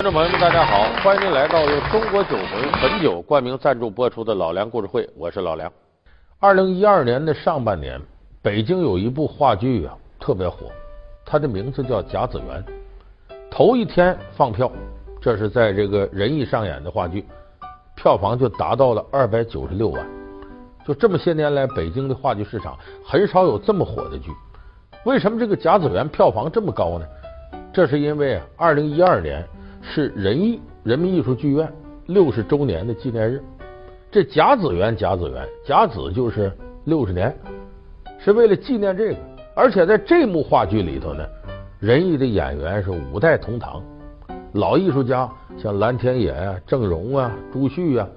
观众朋友们，大家好，欢迎您来到由中国酒魂汾酒冠名赞助播出的《老梁故事会》，我是老梁。二零一二年的上半年，北京有一部话剧啊，特别火，它的名字叫《甲子园》。头一天放票，这是在这个人艺上演的话剧，票房就达到了二百九十六万。就这么些年来，北京的话剧市场很少有这么火的剧。为什么这个《甲子园》票房这么高呢？这是因为二零一二年。是人艺人民艺术剧院六十周年的纪念日，这甲子园甲子园甲子就是六十年，是为了纪念这个。而且在这幕话剧里头呢，仁义的演员是五代同堂，老艺术家像蓝天野啊、郑融啊、朱旭啊，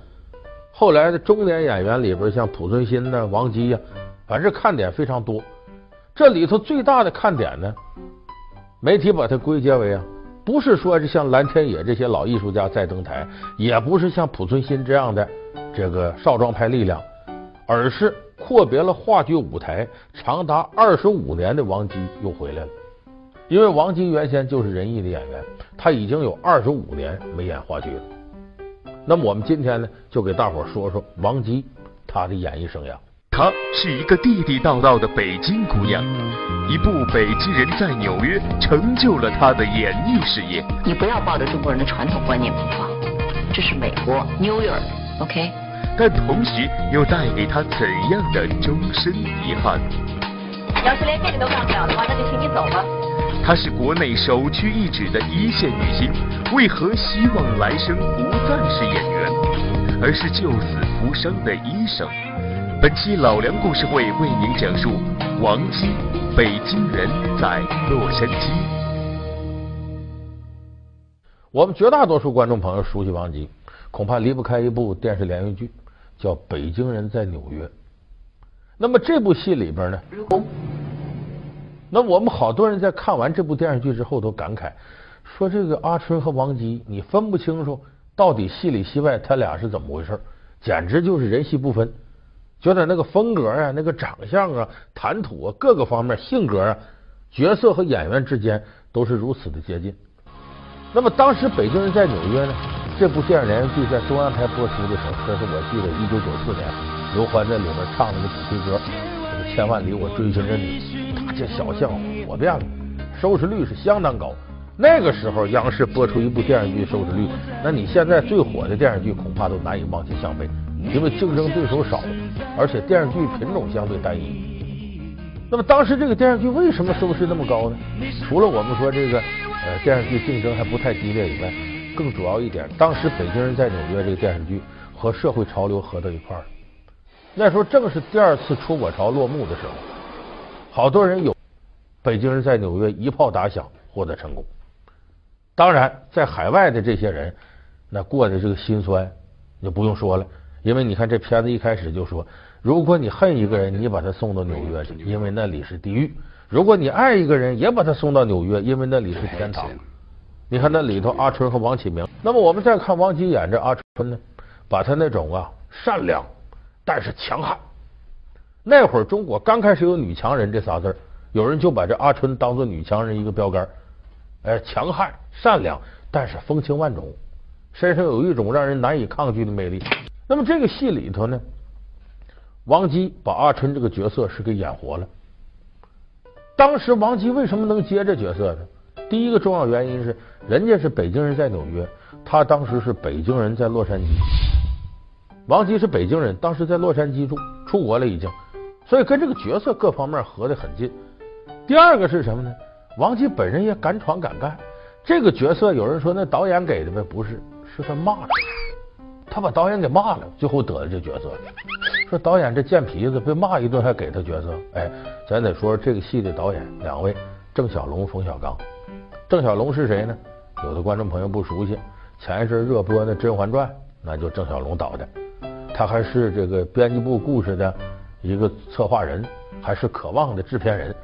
后来的中年演员里边像濮存昕呐、王姬呀，反正看点非常多。这里头最大的看点呢，媒体把它归结为啊。不是说是像蓝天野这些老艺术家在登台，也不是像濮存昕这样的这个少壮派力量，而是阔别了话剧舞台长达二十五年的王姬又回来了。因为王姬原先就是仁义的演员，他已经有二十五年没演话剧了。那么我们今天呢，就给大伙说说王姬她的演艺生涯。她是一个地地道道的北京姑娘，一部《北京人在纽约》成就了她的演艺事业。你不要抱着中国人的传统观念出发，这是美国 New York，OK？但同时又带给她怎样的终身遗憾？要是连这个都干不了的话，那就请你走吧。她是国内首屈一指的一线女星，为何希望来生不再是演员，而是救死扶伤的医生？本期老梁故事会为您讲述王姬，北京人在洛杉矶。我们绝大多数观众朋友熟悉王姬，恐怕离不开一部电视连续剧，叫《北京人在纽约》。那么这部戏里边呢，那我们好多人在看完这部电视剧之后都感慨，说这个阿春和王姬，你分不清楚到底戏里戏外他俩是怎么回事，简直就是人戏不分。觉得那个风格啊，那个长相啊，谈吐啊，各个方面性格啊，角色和演员之间都是如此的接近。那么当时《北京人在纽约》呢，这部电视连续剧在中央台播出的时候，这是我记得一九九四年，刘欢在里面唱那个主题歌，这个千万里我追寻着你，大街小巷火遍了，收视率是相当高。那个时候央视播出一部电视剧收视率，那你现在最火的电视剧恐怕都难以望其项背。因为竞争对手少，而且电视剧品种相对单一。那么当时这个电视剧为什么收视那么高呢？除了我们说这个呃电视剧竞争还不太激烈以外，更主要一点，当时《北京人在纽约》这个电视剧和社会潮流合到一块儿。那时候正是第二次出国潮落幕的时候，好多人有《北京人在纽约》一炮打响，获得成功。当然，在海外的这些人，那过的这个心酸就不用说了。因为你看这片子一开始就说，如果你恨一个人，你把他送到纽约去，因为那里是地狱；如果你爱一个人，也把他送到纽约，因为那里是天堂。你看那里头阿春和王启明。那么我们再看王姬演这阿春呢，把他那种啊善良但是强悍。那会儿中国刚开始有女强人这仨字儿，有人就把这阿春当做女强人一个标杆。哎，强悍善良，但是风情万种，身上有一种让人难以抗拒的魅力。那么这个戏里头呢，王姬把阿春这个角色是给演活了。当时王姬为什么能接这角色呢？第一个重要原因是，人家是北京人在纽约，他当时是北京人在洛杉矶。王姬是北京人，当时在洛杉矶住，出国了已经，所以跟这个角色各方面合得很近。第二个是什么呢？王姬本人也敢闯敢干，这个角色有人说那导演给的呗，不是，是他骂的。他把导演给骂了，最后得了这角色。说导演这贱皮子被骂一顿还给他角色，哎，咱得说这个戏的导演两位，郑晓龙、冯小刚。郑晓龙是谁呢？有的观众朋友不熟悉，前一阵热播的《甄嬛传》，那就郑晓龙导的。他还是这个编辑部故事的一个策划人，还是渴望的制片人。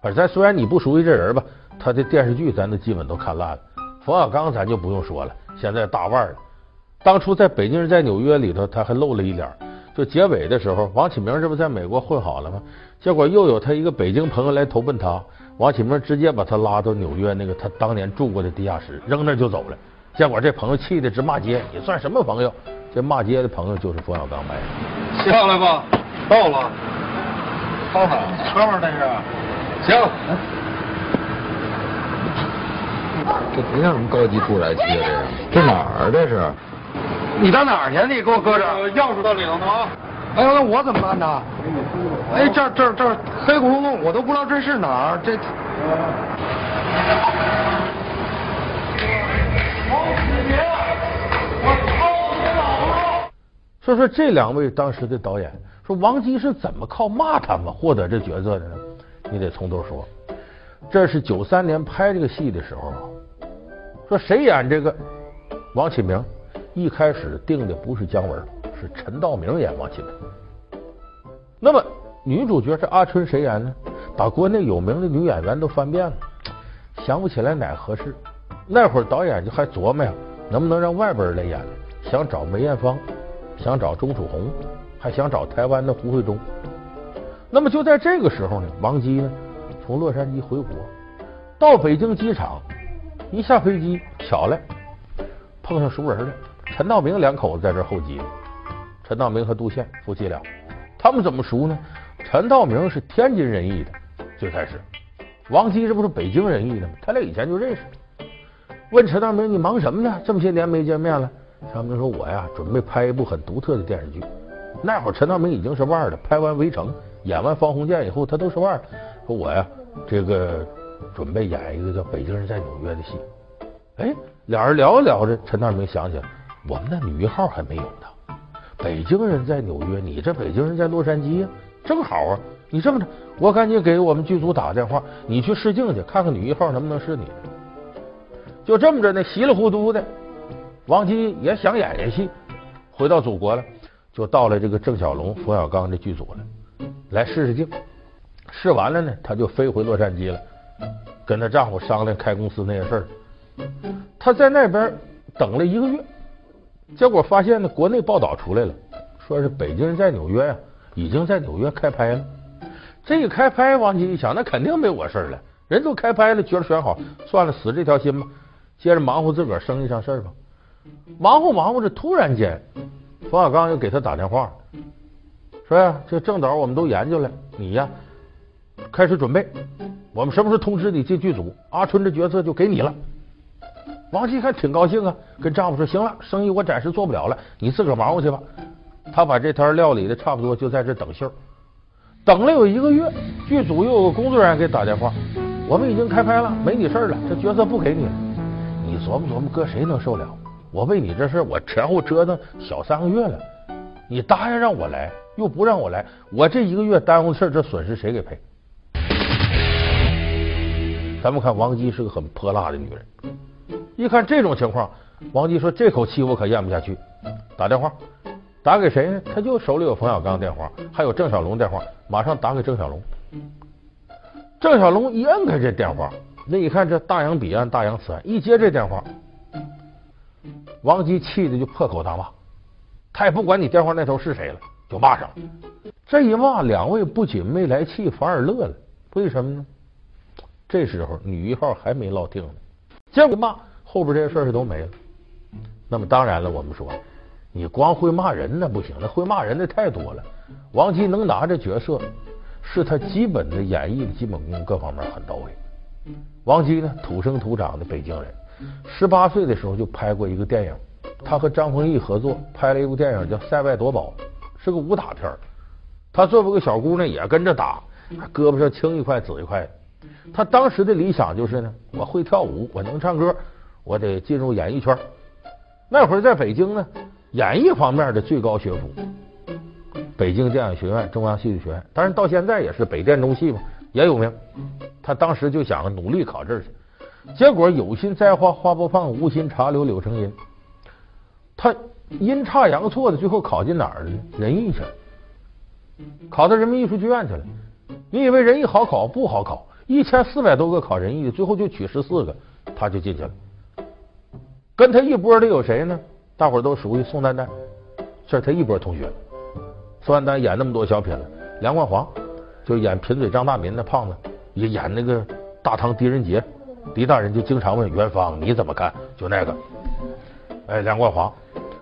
反正虽然你不熟悉这人吧，他的电视剧咱都基本都看烂了。冯小刚咱就不用说了，现在大腕了。当初在北京人在纽约里头，他还露了一脸。就结尾的时候，王启明这不在美国混好了吗？结果又有他一个北京朋友来投奔他，王启明直接把他拉到纽约那个他当年住过的地下室，扔那就走了。结果这朋友气的直骂街，你算什么朋友？这骂街的朋友就是冯小刚卖的。下来吧，到了。到哪？车吗？这是。行。这不像什么高级住宅区啊，这是。这哪儿？这是。你到哪儿去？你给我搁这儿。钥匙到里头呢啊。哎呦，那我怎么办呢？哎，这这这黑咕隆咚，我都不知道这是哪儿。这。所以说，这两位当时的导演说，王姬是怎么靠骂他们获得这角色的呢？你得从头说。这是九三年拍这个戏的时候，说谁演这个王启明？一开始定的不是姜文，是陈道明演王启明。那么女主角是阿春，谁演呢？把国内有名的女演员都翻遍了，想不起来哪合适。那会儿导演就还琢磨呀，能不能让外边人来演？想找梅艳芳。想找钟楚红，还想找台湾的胡慧中。那么就在这个时候呢，王姬呢从洛杉矶回国，到北京机场，一下飞机，巧了碰上熟人了，陈道明两口子在这候机。陈道明和杜宪夫妻俩，他们怎么熟呢？陈道明是天津人艺的，最开始，王姬这不是北京人艺的吗？他俩以前就认识。问陈道明：“你忙什么呢？这么些年没见面了。”陈道明说：“我呀，准备拍一部很独特的电视剧。那会儿陈道明已经是腕儿了，拍完《围城》，演完《方鸿渐》以后，他都是腕儿。说我呀，这个准备演一个叫《北京人在纽约》的戏。哎，俩人聊着聊着，陈道明想起来，我们那女一号还没有呢。北京人在纽约，你这北京人在洛杉矶呀，正好啊。你这么着，我赶紧给我们剧组打电话，你去试镜去，看看女一号能不能是你。就这么着呢，稀里糊涂的。”王姬也想演演戏，回到祖国了，就到了这个郑晓龙、冯小刚的剧组了，来试试镜。试完了呢，他就飞回洛杉矶了，跟他丈夫商量开公司那些事儿。他在那边等了一个月，结果发现呢，国内报道出来了，说是《北京人在纽约》呀，已经在纽约开拍了。这一开拍，王晶一想，那肯定没我事了，人都开拍了，角儿选好，算了，死这条心吧，接着忙活自个儿生意上事儿吧。忙活忙活着，突然间，冯小刚又给他打电话，说呀：“这郑导我们都研究了，你呀开始准备，我们什么时候通知你进剧组？阿春这角色就给你了。”王姬还挺高兴啊，跟丈夫说：“行了，生意我暂时做不了了，你自个儿忙活去吧。”他把这摊料理的差不多，就在这等信儿。等了有一个月，剧组又有个工作人员给打电话：“我们已经开拍了，没你事儿了，这角色不给你了。”你琢磨琢磨，搁谁能受了？我为你这事，我前后折腾小三个月了。你答应让我来，又不让我来，我这一个月耽误的事，这损失谁给赔？咱们看王姬是个很泼辣的女人，一看这种情况，王姬说：“这口气我可咽不下去。”打电话打给谁呢？他就手里有冯小刚电话，还有郑小龙电话，马上打给郑小龙。郑小龙一摁开这电话，那一看这大洋彼岸，大洋此岸，一接这电话。王姬气的就破口大骂，他也不管你电话那头是谁了，就骂上了。这一骂，两位不仅没来气，反而乐了。为什么呢？这时候女一号还没落定呢，结果骂后边这些事儿都没了。那么当然了，我们说你光会骂人那不行，那会骂人的太多了。王姬能拿这角色，是他基本的演绎的基本功各方面很到位。王姬呢，土生土长的北京人。十八岁的时候就拍过一个电影，他和张丰毅合作拍了一部电影叫《塞外夺宝》，是个武打片。他作为个小姑娘也跟着打，胳膊上青一块紫一块的。他当时的理想就是呢，我会跳舞，我能唱歌，我得进入演艺圈。那会儿在北京呢，演艺方面的最高学府，北京电影学院、中央戏剧学院，当然到现在也是北电中戏嘛，也有名。他当时就想努力考这儿去。结果有心栽花花不放，无心插柳柳成荫。他阴差阳错的，最后考进哪儿了呢？人艺去了，考到人民艺术剧院去了。你以为人艺好考？不好考，一千四百多个考人艺的，最后就取十四个，他就进去了。跟他一波的有谁呢？大伙都熟悉宋丹丹，这是他一波同学。宋丹丹演那么多小品了，梁冠华就演贫嘴张大民那胖子，也演那个大唐狄仁杰。狄大人就经常问元芳，你怎么看？就那个哎，梁冠华，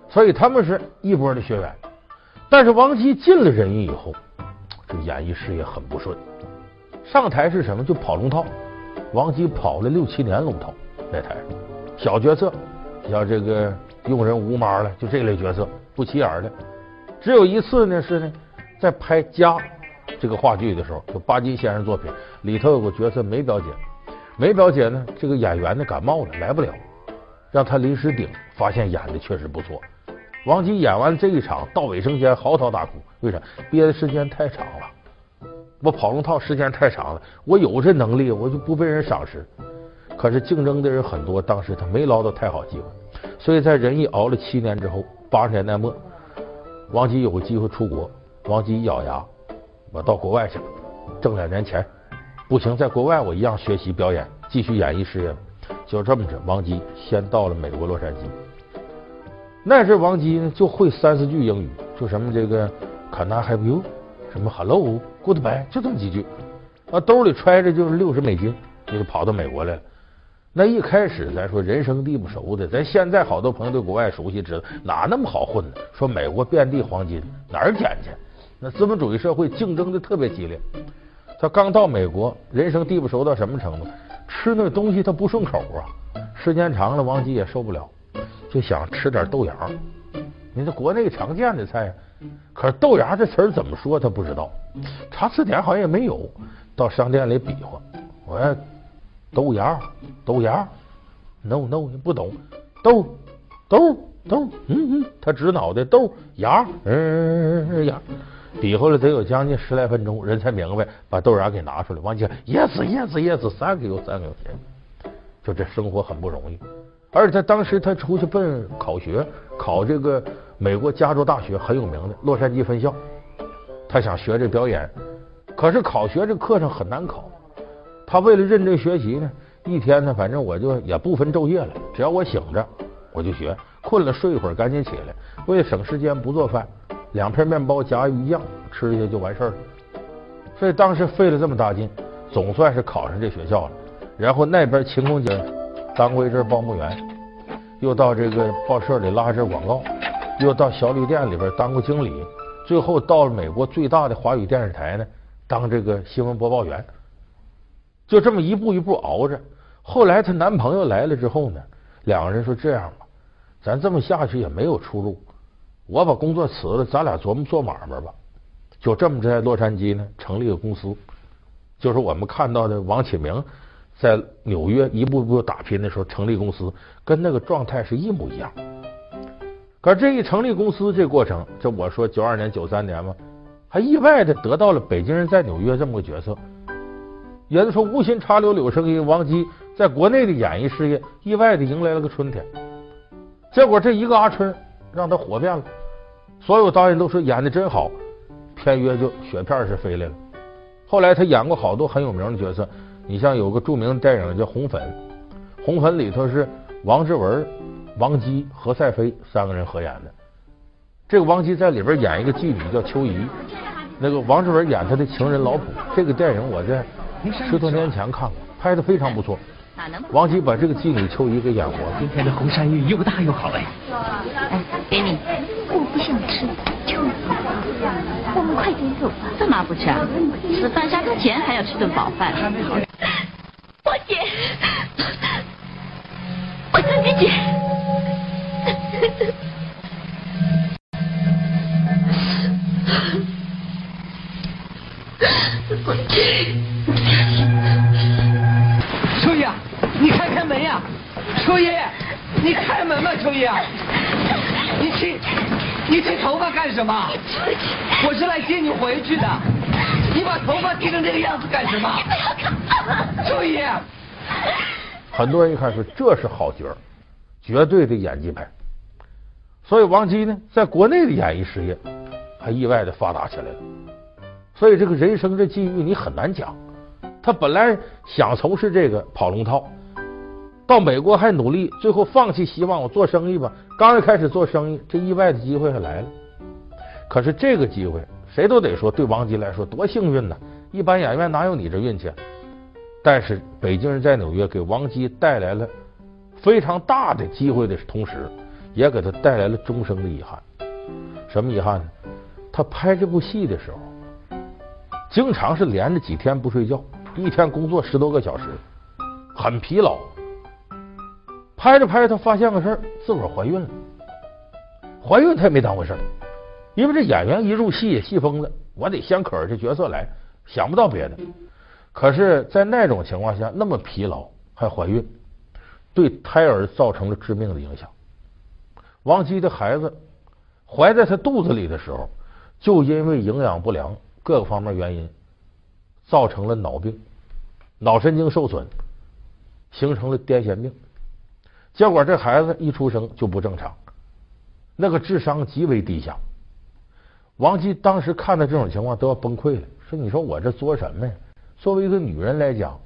所以他们是一波的学员。但是王姬进了人艺以后，这演艺事业很不顺。上台是什么？就跑龙套。王姬跑了六七年龙套，那台小角色，像这个用人吴妈了，就这类角色不起眼的。只有一次呢，是呢，在拍《家》这个话剧的时候，就巴金先生作品里头有个角色梅表姐，梅表姐呢，这个演员呢感冒了来不了，让她临时顶，发现演的确实不错。王姬演完这一场，到卫生间嚎啕大哭，为啥？憋的时间太长了，我跑龙套时间太长了，我有这能力，我就不被人赏识。可是竞争的人很多，当时他没捞到太好机会，所以在仁义熬了七年之后，八十年代末，王姬有个机会出国。王姬一咬牙，我到国外去了，挣两年钱，不行，在国外我一样学习表演，继续演艺事业。就这么着，王姬先到了美国洛杉矶。那时王姬呢就会三四句英语，就什么这个 Can I help you？什么 Hello Goodbye？就这么几句，啊，兜里揣着就是六十美金，就跑到美国来了。那一开始咱说人生地不熟的，咱现在好多朋友对国外熟悉，知道哪那么好混呢？说美国遍地黄金，哪儿捡去？那资本主义社会竞争的特别激烈。他刚到美国，人生地不熟到什么程度？吃那东西他不顺口啊，时间长了，王吉也受不了。就想吃点豆芽，你这国内常见的菜，可是豆芽这词儿怎么说他不知道，查词典好像也没有。到商店里比划，我要豆芽，豆芽，no no 你不懂，豆豆豆，嗯嗯，他指脑袋豆芽，嗯嗯芽，比划了得有将近十来分钟，人才明白，把豆芽给拿出来。往前，yes yes yes，thank you，thank you，就这生活很不容易。而且他当时他出去奔考学，考这个美国加州大学很有名的洛杉矶分校，他想学这表演，可是考学这课程很难考。他为了认真学习呢，一天呢，反正我就也不分昼夜了，只要我醒着我就学，困了睡一会儿，赶紧起来。为了省时间不做饭，两片面包夹鱼酱吃一下就完事儿了。所以当时费了这么大劲，总算是考上这学校了。然后那边勤工俭。当过一阵报幕员，又到这个报社里拉一阵广告，又到小旅店里边当过经理，最后到了美国最大的华语电视台呢，当这个新闻播报员。就这么一步一步熬着。后来她男朋友来了之后呢，两个人说这样吧，咱这么下去也没有出路，我把工作辞了，咱俩琢磨做买卖吧。就这么在洛杉矶呢成立个公司，就是我们看到的王启明。在纽约一步步打拼的时候，成立公司跟那个状态是一模一样。可这一成立公司这过程，这我说九二年、九三年嘛，还意外的得到了北京人在纽约这么个角色。也就是说无心插柳柳成荫，王姬在国内的演艺事业意外的迎来了个春天。结果这一个阿春让他火遍了，所有导演都说演的真好，片约就雪片式飞来了。后来他演过好多很有名的角色。你像有个著名的电影叫《红粉》，《红粉》里头是王志文、王姬、何赛飞三个人合演的。这个王姬在里边演一个妓女叫秋怡，那个王志文演他的情人老卜。这个电影我在十多年前看过，拍的非常不错。王姬把这个妓女秋怡给演活了。今天的红山芋又大又好哎！哎，给你。我不想吃，求你，我们快点走吧。干嘛不吃啊？吃饭下课前还要吃顿饱饭。我姐，我自己姐。我姐。门吧，秋叶。你剃，你剃头发干什么？我是来接你回去的。你把头发剃成这个样子干什么？秋叶。很多人一看说这是好角儿，绝对的演技派。所以王姬呢，在国内的演艺事业还意外的发达起来了。所以这个人生这际遇你很难讲。他本来想从事这个跑龙套，到美国还努力，最后放弃希望，我做生意吧。刚一开始做生意，这意外的机会还来了。可是这个机会，谁都得说，对王姬来说多幸运呐！一般演员哪有你这运气？但是北京人在纽约给王姬带来了非常大的机会的同时，也给他带来了终生的遗憾。什么遗憾呢？他拍这部戏的时候，经常是连着几天不睡觉，一天工作十多个小时，很疲劳。拍着拍着，他发现个事儿，自个儿怀孕了。怀孕他也没当回事儿，因为这演员一入戏也，戏疯了，我得先可着这角色来，想不到别的。可是，在那种情况下，那么疲劳还怀孕，对胎儿造成了致命的影响。王姬的孩子怀在他肚子里的时候，就因为营养不良各个方面原因，造成了脑病，脑神经受损，形成了癫痫病。结果这孩子一出生就不正常，那个智商极为低下。王姬当时看到这种情况都要崩溃了，说：“你说我这作什么呀？”作为一个女人来讲，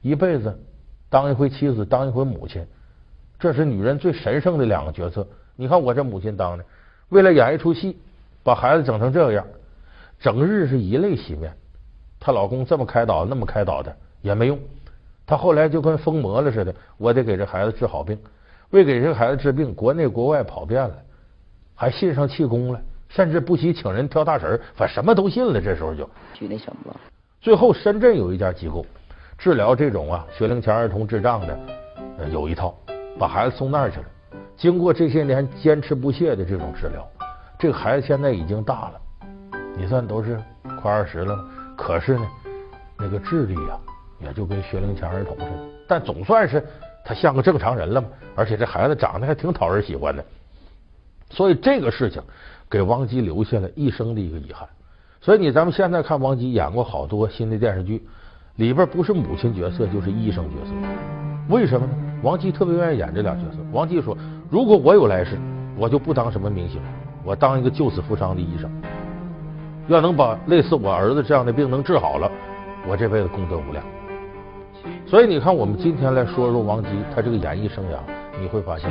一辈子当一回妻子，当一回母亲，这是女人最神圣的两个角色。你看我这母亲当的，为了演一出戏，把孩子整成这样，整日是以泪洗面。她老公这么开导，那么开导的也没用。她后来就跟疯魔了似的，我得给这孩子治好病。为给这孩子治病，国内国外跑遍了，还信上气功了，甚至不惜请人跳大神，反正什么都信了。这时候就去那什么。最后，深圳有一家机构治疗这种啊学龄前儿童智障的，有一套，把孩子送那儿去了。经过这些年坚持不懈的这种治疗，这个孩子现在已经大了，你算都是快二十了。可是呢，那个智力啊，也就跟学龄前儿童似的，但总算是他像个正常人了嘛。而且这孩子长得还挺讨人喜欢的，所以这个事情给王姬留下了一生的一个遗憾。所以你咱们现在看王姬演过好多新的电视剧，里边不是母亲角色就是医生角色，为什么呢？王姬特别愿意演这俩角色。王姬说：“如果我有来世，我就不当什么明星，我当一个救死扶伤的医生，要能把类似我儿子这样的病能治好了，我这辈子功德无量。”所以你看，我们今天来说说王姬她这个演艺生涯，你会发现，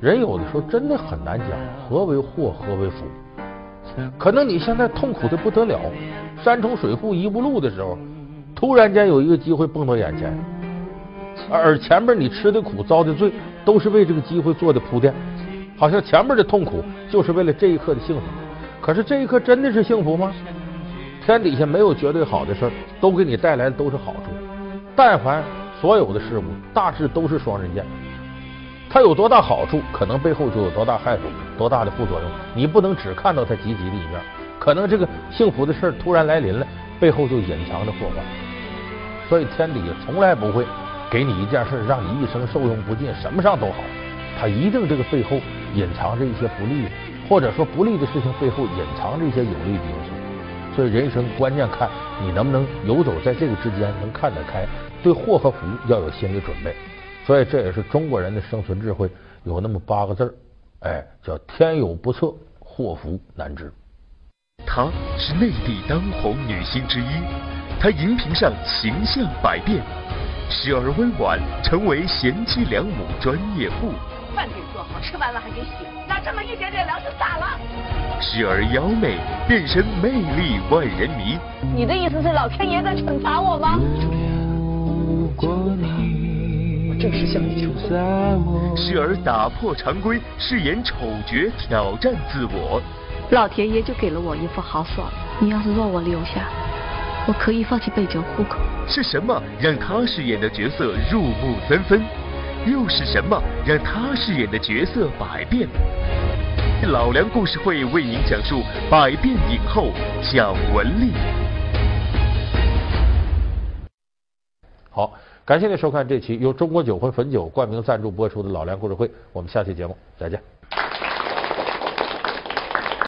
人有的时候真的很难讲何为祸，何为福。可能你现在痛苦的不得了，山重水复疑无路的时候，突然间有一个机会蹦到眼前，而前面你吃的苦遭的罪，都是为这个机会做的铺垫，好像前面的痛苦就是为了这一刻的幸福。可是这一刻真的是幸福吗？天底下没有绝对好的事儿，都给你带来的都是好处。但凡所有的事物，大致都是双刃剑。它有多大好处，可能背后就有多大害处，多大的副作用。你不能只看到它积极的一面，可能这个幸福的事突然来临了，背后就隐藏着祸患。所以天底下从来不会给你一件事让你一生受用不尽，什么上都好。它一定这个背后隐藏着一些不利，或者说不利的事情背后隐藏着一些有利的因素。所以人生关键看你能不能游走在这个之间，能看得开，对祸和福要有心理准备。所以这也是中国人的生存智慧，有那么八个字儿，哎，叫天有不测，祸福难知。她是内地当红女星之一，她荧屏上形象百变，时而温婉，成为贤妻良母专业户；饭给做好，吃完了还给洗，拿这么一点点粮食咋了？时而妖媚，变身魅力万人迷。你的意思是老天爷在惩罚我吗？我正是向你求婚。时而打破常规，饰演丑角挑战自我。老天爷就给了我一副好爽，你要是让我留下，我可以放弃北京户口。是什么让他饰演的角色入木三分？又是什么让他饰演的角色百变？老梁故事会为您讲述百变影后蒋雯丽。好。感谢您收看这期由中国酒魂汾酒冠名赞助播出的《老梁故事会》，我们下期节目再见。